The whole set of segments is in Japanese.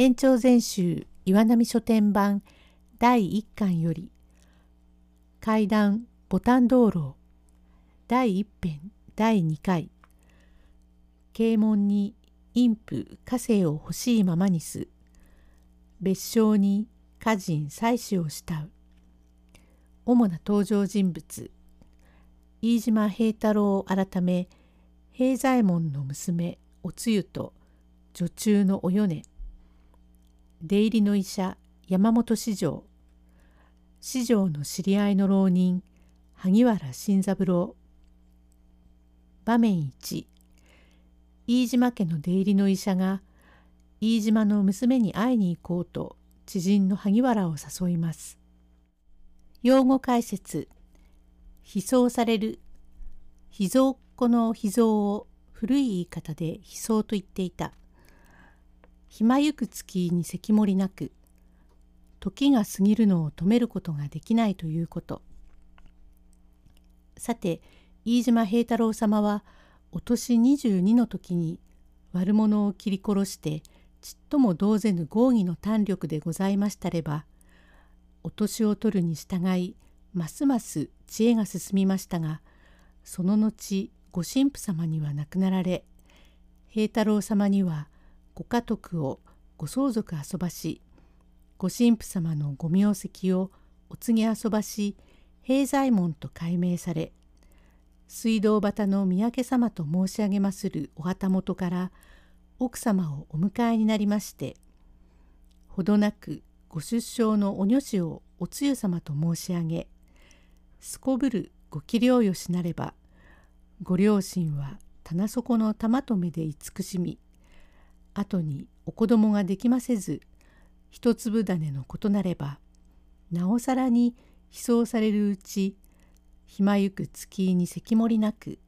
延長全集岩波書店版第1巻より階段ボタン道路第1編第2回啓門に陰婦家政を欲しいままにす別称に歌人妻子を慕う主な登場人物飯島平太郎改め平左衛門の娘おつゆと女中のお米出入りの医者山本四条四条の知り合いの浪人萩原新三郎。場面1飯島家の出入りの医者が飯島の娘に会いに行こうと知人の萩原を誘います。用語解説。秘蔵される。秘蔵っ子の秘蔵を古い言い方で秘蔵と言っていた。暇ゆく月に関りなく時が過ぎるのを止めることができないということ。さて飯島平太郎様はお年22の時に悪者を切り殺してちっとも同ぜぬ合議の胆力でございましたればお年を取るに従いますます知恵が進みましたがその後ご神父様には亡くなられ平太郎様にはご家督をご相続遊ばしご神父様のご名跡をお告げ遊ばし平左衛門と改名され水道端の三宅様と申し上げまするお旗本から奥様をお迎えになりましてほどなくご出生のお女子をおつゆ様と申し上げすこぶるご器量よしなればご両親は棚底の玉留めで慈しみ後にお子供ができませず一粒種のことなればなおさらに悲壮されるうち暇ゆく月に関りなく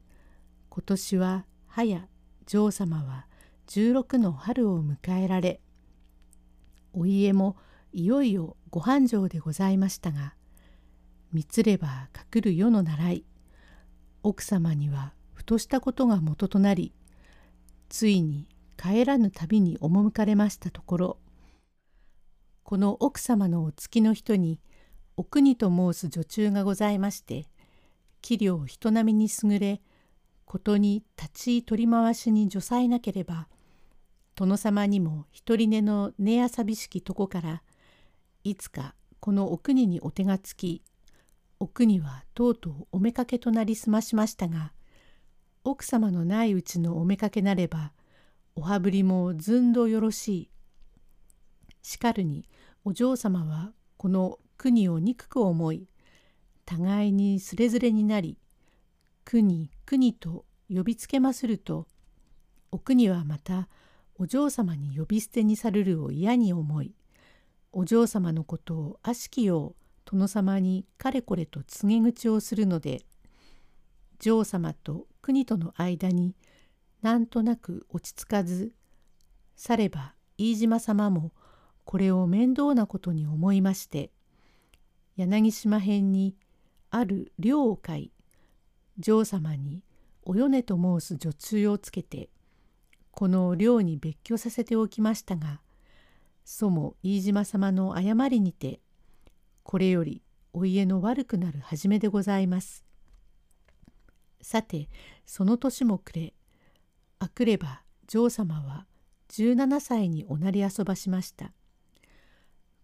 今年は早女王様は16の春を迎えられお家もいよいよご繁盛でございましたがみつれば隠る世の習い奥様にはふとしたことがもととなりついに帰らぬ旅に赴かれましたところこの奥様のお付きの人にお国と申す女中がございまして器量人並みに優れことに立ち居取り回しに助裁なければ殿様にも一人寝の寝遊びしきとこからいつかこのお国にお手がつきお国はとうとうおめかけとなりすましましたが奥様のないうちのおめかけなればおはぶりもずんどよろしい。しかるにお嬢様はこの国を憎く思い互いにすれずれになり国国と呼びつけまするとお国はまたお嬢様に呼び捨てにされるを嫌に思いお嬢様のことを悪しきよう殿様にかれこれと告げ口をするので女王様と国との間になんとなく落ち着かずされば飯島様もこれを面倒なことに思いまして柳島編にある寮を買い女王様にお米と申す女中をつけてこの寮に別居させておきましたがそも飯島様の誤りにてこれよりお家の悪くなる初めでございます。さてその年も暮れあくれば女王様は17歳におなり遊ばしました。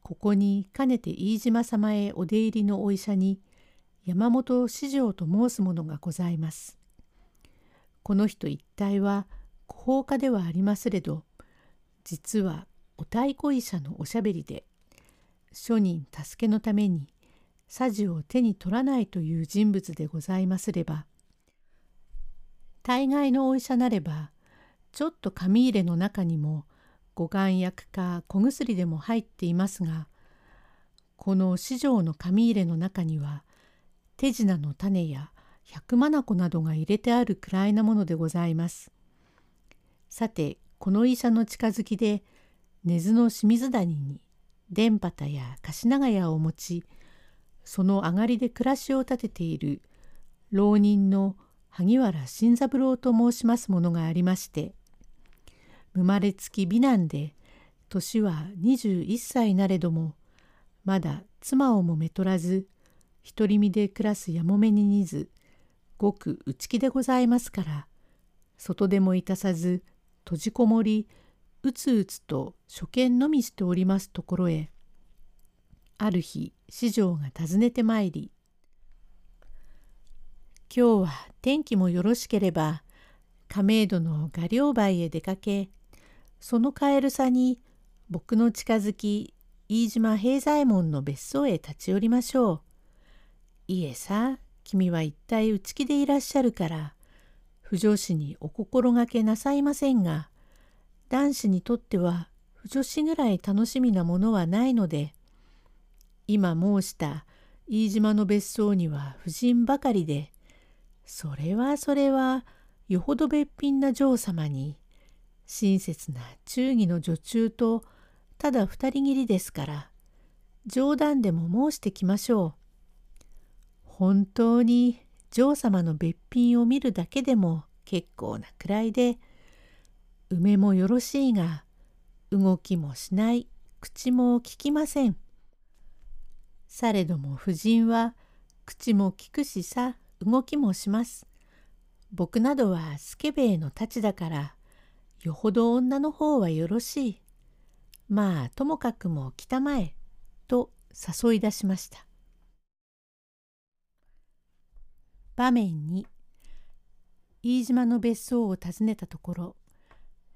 ここにかねて飯島様へお出入りのお医者に山本四条と申す者がございます。この人一体は法家ではありますれど実はお太鼓医者のおしゃべりで庶人助けのためにさじを手に取らないという人物でございますれば大概のお医者なればちょっと紙入れの中にも五眼薬か小薬でも入っていますがこの四条の紙入れの中には手品の種や百眼などが入れてあるくらいなものでございます。さてこの医者の近づきで根津の清水谷に電波や貸長屋を持ちその上がりで暮らしを立てている浪人の萩原新三郎と申しますものがありまして生まれつき美男で年は21歳なれどもまだ妻をもめとらず独り身で暮らすやもめに似ずごく内気でございますから外でもいたさず閉じこもりうつうつと初見のみしておりますところへある日四条が訪ねてまいり「今日は天気もよろしければ亀戸の画稜梅へ出かけその帰るさに僕の近づき飯島平左衛門の別荘へ立ち寄りましょう。いえさ君は一体内気でいらっしゃるから不女子にお心がけなさいませんが男子にとっては不女子ぐらい楽しみなものはないので今申した飯島の別荘には婦人ばかりでそれはそれはよほどべっぴんな嬢様に親切な忠義の女中とただ二人きりですから冗談でも申してきましょう。本当に嬢様のべっぴんを見るだけでも結構なくらいで梅もよろしいが動きもしない口も聞きません。されども夫人は口も聞くしさ動きもします。僕などはスケベイの太刀だからよほど女の方はよろしい。まあともかくも来たまえと誘い出しました。場面に飯島の別荘を訪ねたところ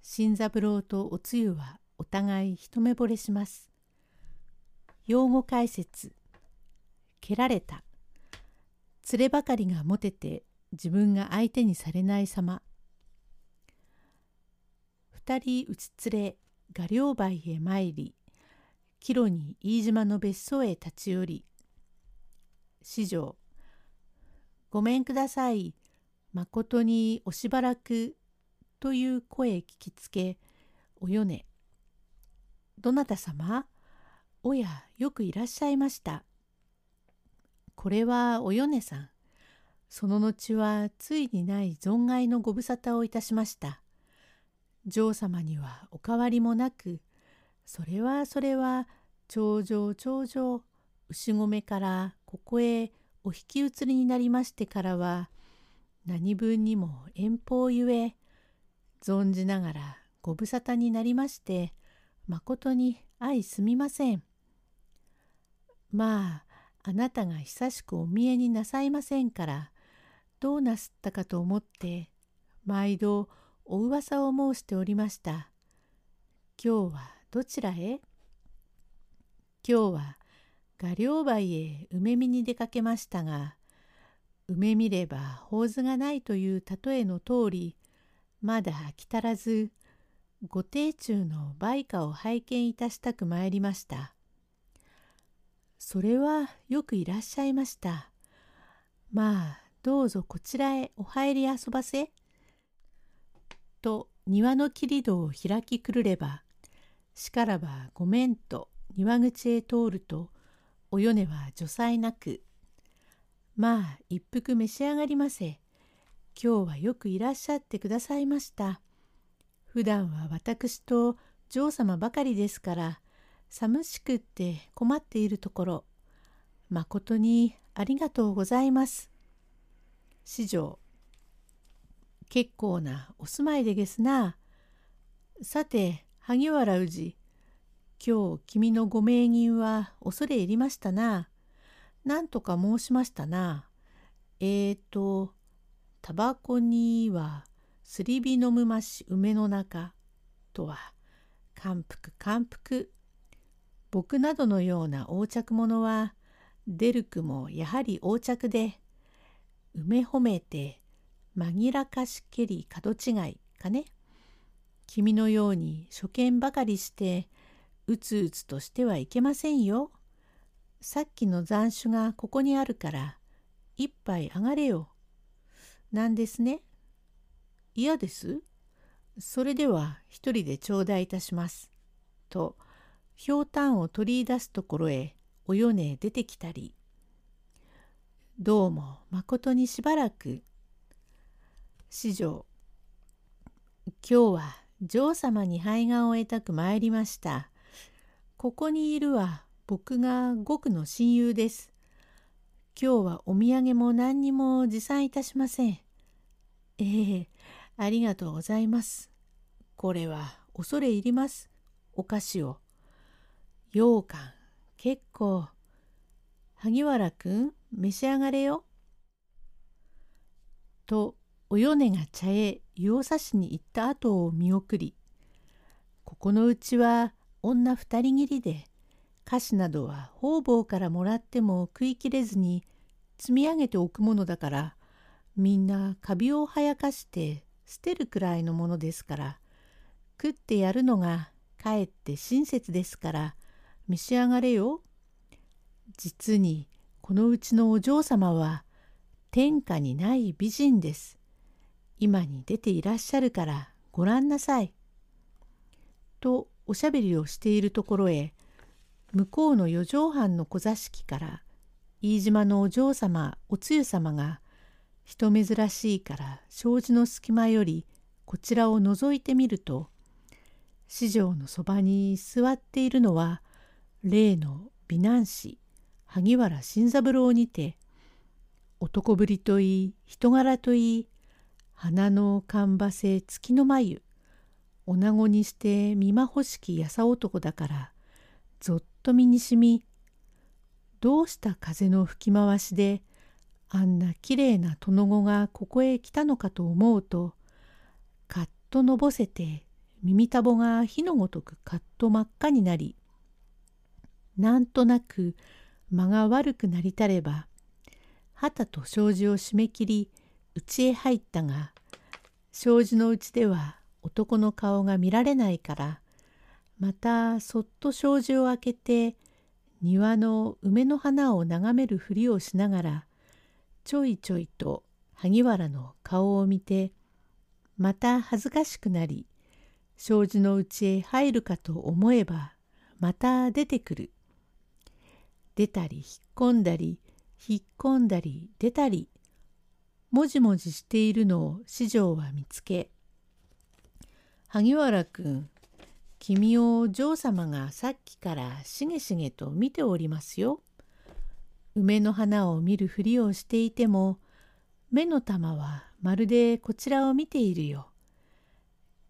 新三郎とおつゆはお互い一目惚れします。用語解説蹴られた連ればかりがモテて自分が相手にされない様。二人打ち連れ画稜梅へ参り帰路に飯島の別荘へ立ち寄り。四条ごめんくださいまことにおしばらくという声聞きつけおよね。どなた様？おやよくいらっしゃいました。これはおよねさんその後はついにない存外のご無沙汰をいたしました。女王様にはお変わりもなく、それはそれは頂上頂上牛込からここへお引き移りになりましてからは何分にも遠方ゆえ存じながらご無沙汰になりましてまことに相すみません。まああなたが久しくお見えになさいませんからどうなすったかと思って毎度お噂を申しておりました。今日はどちらへ？今日は画稜梅へ梅見に出かけましたが梅見れば法図がないという例えの通りまだ飽き足らずご亭中の売価を拝見いたしたく参りました。それはよくいらっしゃいました。まあどうぞこちらへお入り遊ばせ。と庭の切り戸を開きくるれば、しからばごめんと庭口へ通ると、およねは除災なく、まあ一服召し上がりませ。今日はよくいらっしゃってくださいました。普段は私と女王様ばかりですから、寂しくって困っているところ、まことにありがとうございます。四条結構なお住まいでげすな。さて萩原氏今日君のご名人は恐れ入りましたな。なんとか申しましたな。えーとタバコにはすり火のむまし梅の中とは感服感服僕などのような横着者は出るくもやはり横着で埋め褒めて紛らかしけり角違いかね。君のように初見ばかりしてうつうつとしてはいけませんよ。さっきの残酒がここにあるから一杯上がれよ。なんですね。嫌です。それでは一人で頂戴いたします。と、ひょうたんを取り出すところへおよね出てきたり、どうもまことにしばらく。四条今日は嬢様に肺がんを得たく参りました。ここにいるは僕がごくの親友です。今日はお土産も何にも持参いたしません。ええありがとうございます。これは恐れ入ります。お菓子を。羊羹、結構。萩原くん、召し上がれよ。と、およねが茶へ湯を差しに行った後を見送り、ここのうちは女二人きりで、菓子などは方々からもらっても食いきれずに積み上げておくものだから、みんなカビをはやかして捨てるくらいのものですから、食ってやるのがかえって親切ですから召し上がれよ。実にこのうちのお嬢様は天下にない美人です。今に出ていらっしゃるからご覧なさい。とおしゃべりをしているところへ向こうの四畳半の小座敷から飯島のお嬢様おつゆ様が人珍しいから障子の隙間よりこちらを覗いてみると四条のそばに座っているのは例の美男子萩原新三郎にて男ぶりといい人柄といい花のかばせ月の眉女子にして見まほしきやさ男だからぞっと身にしみどうした風の吹き回しであんなきれいな殿子がここへ来たのかと思うとかっとのぼせて耳たぼが火のごとくかっと真っ赤になりなんとなく間が悪くなりたれば旗と障子を締め切り家へ入ったが障子のうちでは男の顔が見られないからまたそっと障子を開けて庭の梅の花を眺めるふりをしながらちょいちょいと萩原の顔を見てまた恥ずかしくなり障子のうちへ入るかと思えばまた出てくる。出たり引っ込んだり引っ込んだり出たりもじもじしているのを四条は見つけ「萩原君君を嬢様がさっきからしげしげと見ておりますよ。梅の花を見るふりをしていても目の玉はまるでこちらを見ているよ。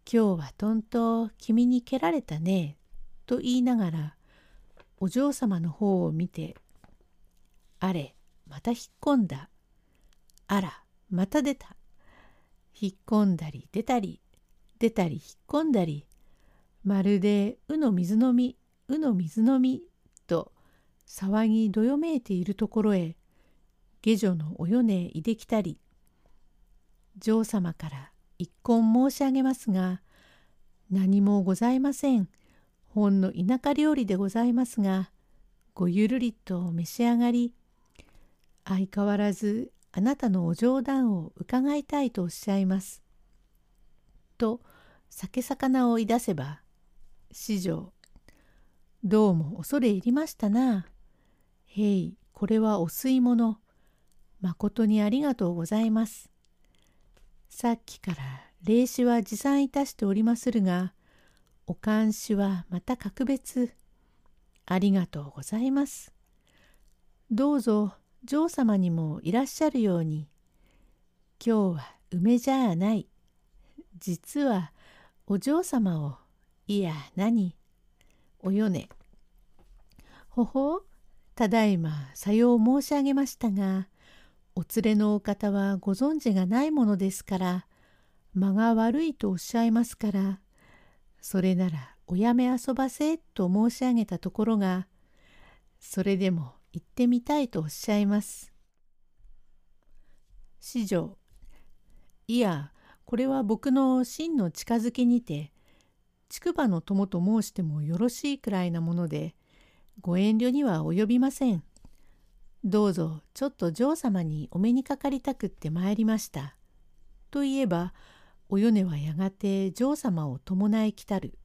今日はとんと君に蹴られたね。と言いながらお嬢様の方を見て「あれまた引っ込んだ。あらまた出た。引っ込んだり出たり出たり引っ込んだりまるで「うの水飲みうの水飲み」と騒ぎどよめいているところへ下女のおよねいできたり嬢様から一献申し上げますが何もございません。ほんの田舎料理でございますがごゆるりと召し上がり相変わらずあなたのお冗談を伺いたいとおっしゃいます。と酒魚をいだせば四条どうも恐れ入りましたな。へいこれはお吸い物まことにありがとうございます。さっきから霊視は持参いたしておりまするがお監視はまた格別。ありがとうございます。どうぞ嬢様にもいらっしゃるように。今日は梅じゃあない。実はお嬢様をいや何およね。ほほただいまさよう申し上げましたがお連れのお方はご存知がないものですから間が悪いとおっしゃいますからそれならおやめ遊ばせと申し上げたところがそれでも行ってみたいとおっしゃいます。四条いやこれは僕の真の近づきにて竹馬の友と申してもよろしいくらいなものでご遠慮には及びません。どうぞちょっと嬢様にお目にかかりたくって参りました。といえばおよねはやがて嬢様を伴い来たる。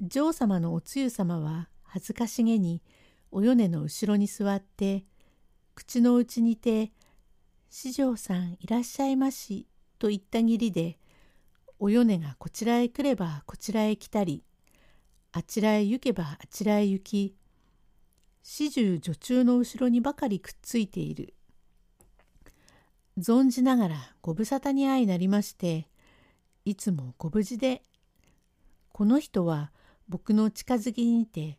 嬢様のおつゆ様は恥ずかしげにおよねの後ろに座って口の内にて「四条さんいらっしゃいまし」と言ったぎりでお米がこちらへ来ればこちらへ来たりあちらへ行けばあちらへ行き始終女中の後ろにばかりくっついている。存じながらご無沙汰に相なりましていつもご無事でこの人は僕の近づきにて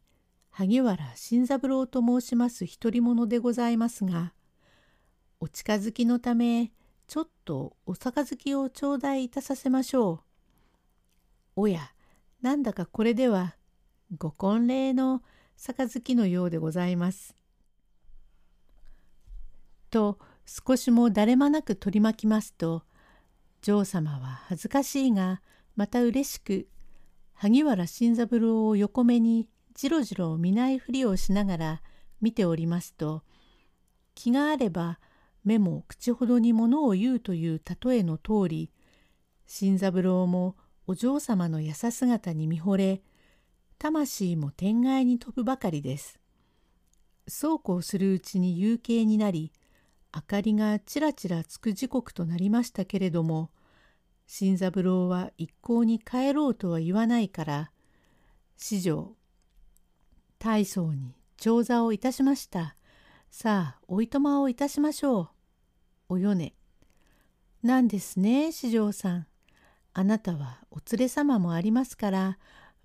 萩原新三郎と申します独り者でございますがお近づきのためちょっとお杯を頂戴いたさせましょう。おやなんだかこれではご婚礼の杯のようでございます。と少しもだれまなく取り巻きますと嬢様は恥ずかしいがまた嬉しく萩原新三郎を横目にじろじろ見ないふりをしながら見ておりますと気があれば目も口ほどにものを言うという例えの通り新三郎もお嬢様の優姿に見惚れ魂も天外に飛ぶばかりです。そうこうするうちに夕景になり明かりがちらちらつく時刻となりましたけれども新三郎は一向に帰ろうとは言わないから四条大層に長座をいたしました。さあおいとまをいたしましょう。およね。なんですね四条さん。あなたはお連れ様もありますから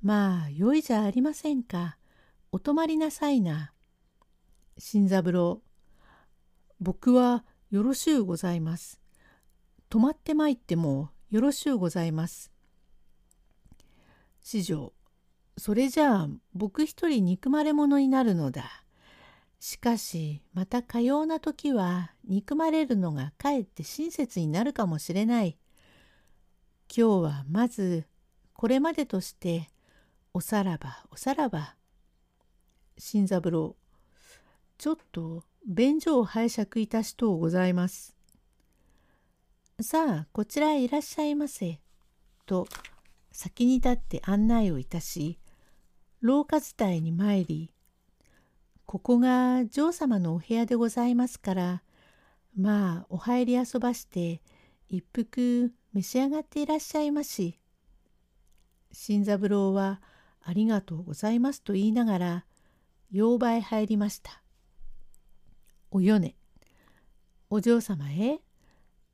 まあよいじゃありませんか。お泊まりなさいな。新三郎。僕はよろしゅうございます。泊まってまいってもよろしゅうございます。四条。それじゃあ僕一人憎まれ者になるのだ。しかしまたかような時は憎まれるのがかえって親切になるかもしれない。今日はまずこれまでとしておさらばおさらば。新三郎ちょっと便所を拝借いたしとうございます。さあこちらへいらっしゃいませ。と先に立って案内をいたし廊下伝いに参りここが嬢様のお部屋でございますからまあお入り遊ばして一服召し上がっていらっしゃいまし。新三郎はありがとうございますと言いながら、洋場へ入りました。およね、お嬢様へ、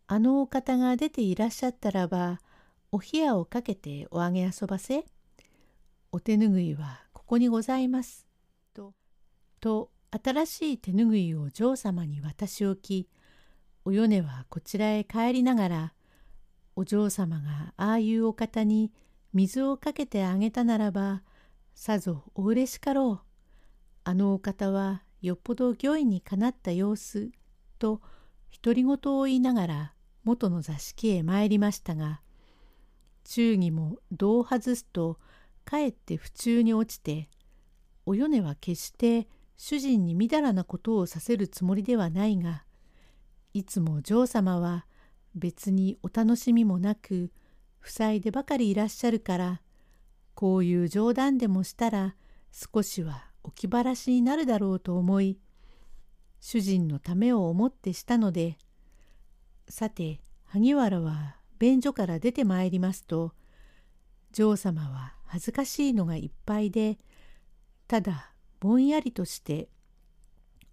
あのお方が出ていらっしゃったらば、お冷やをかけておあげ遊ばせ。お手ぬぐいはここにございます。と、と、新しい手ぬぐいを嬢様に渡し置き、およねはこちらへ帰りながら、お嬢様がああいうお方に水をかけてあげたならばさぞおうれしかろう。あのお方はよっぽど御意にかなった様子と独り言を言いながら元の座敷へ参りましたが忠義も胴を外すとかえって不中に落ちてお米は決して主人にみだらなことをさせるつもりではないがいつも嬢様は別にお楽しみもなく塞いでばかりいらっしゃるからこういう冗談でもしたら少しはお気晴らしになるだろうと思い主人のためを思ってしたのでさて萩原は便所から出てまいりますと嬢様は恥ずかしいのがいっぱいでただぼんやりとして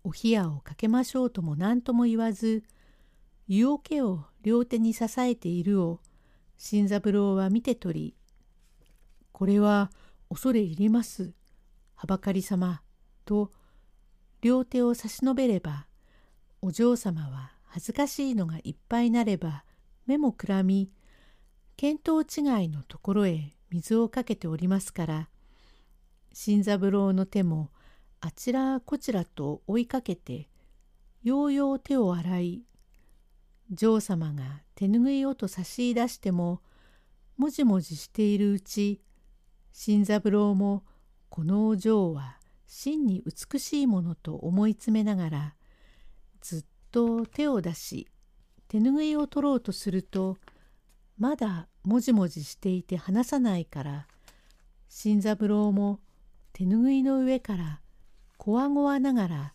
お冷やをかけましょうとも何とも言わず湯桶を両手に支えているを新三郎は見て取り「これは恐れ入ります。はばかり様」と両手を差し伸べればお嬢様は恥ずかしいのがいっぱいなれば目もくらみ見当違いのところへ水をかけておりますから新三郎の手もあちらこちらと追いかけてようよう手を洗い嬢様が手ぬぐいをと差し出してももじもじしているうち新三郎もこのお嬢は真に美しいものと思い詰めながらずっと手を出し手ぬぐいを取ろうとするとまだもじもじしていて離さないから新三郎も手ぬぐいの上からこわごわながら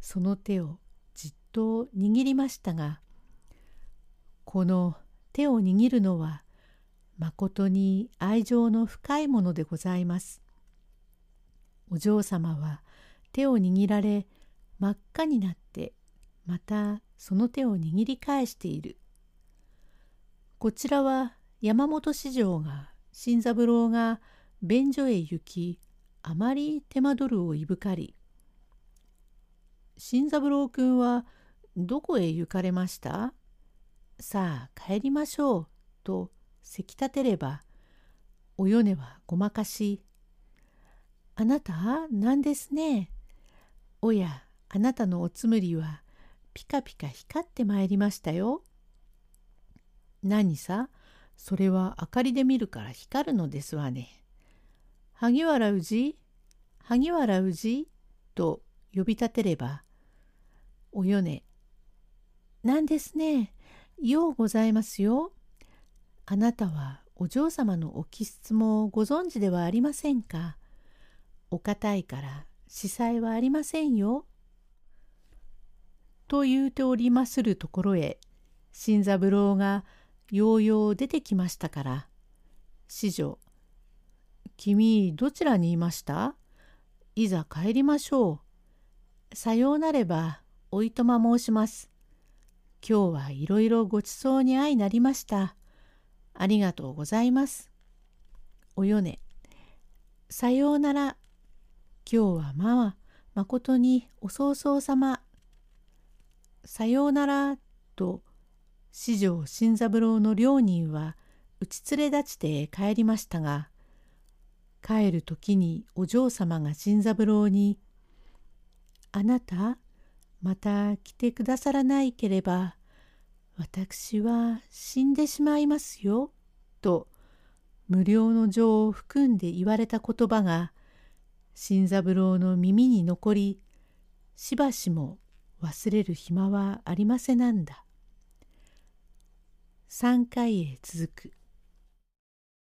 その手をじっと握りましたがこの手を握るのはまことに愛情の深いものでございます。お嬢様は手を握られ真っ赤になってまたその手を握り返している。こちらは山本四条が新三郎が便所へ行きあまり手間取るをいぶかり「新三郎君はどこへ行かれました？さあ帰りましょう」とせき立てればお米はごまかし「あなたなんですね。おやあなたのおつむりはピカピカ光ってまいりましたよ。何さ？それは明かりで見るから光るのですわね。萩原氏？萩原氏？と呼び立てれば、およね。なんですね？ようございますよ。あなたはお嬢様のお気質もご存知ではありませんか？お堅いから司祭はありませんよ。と言うておりまするところへ、新三郎がようよう出てきましたから、四女、君どちらにいました？いざ帰りましょう。さようなれば、おいとま申します。今日はいろいろごちそうに相なりました。ありがとうございます。およね。さようなら。今日はまあ、まことにおそうそうさま。さようなら、と四条新三郎の両人は打ち連れ立ちて帰りましたが帰る時にお嬢様が新三郎に「あなたまた来てくださらないければ私は死んでしまいますよ」と無料の情を含んで言われた言葉が新三郎の耳に残りしばしも忘れる暇はありませなんだ。3回へ続く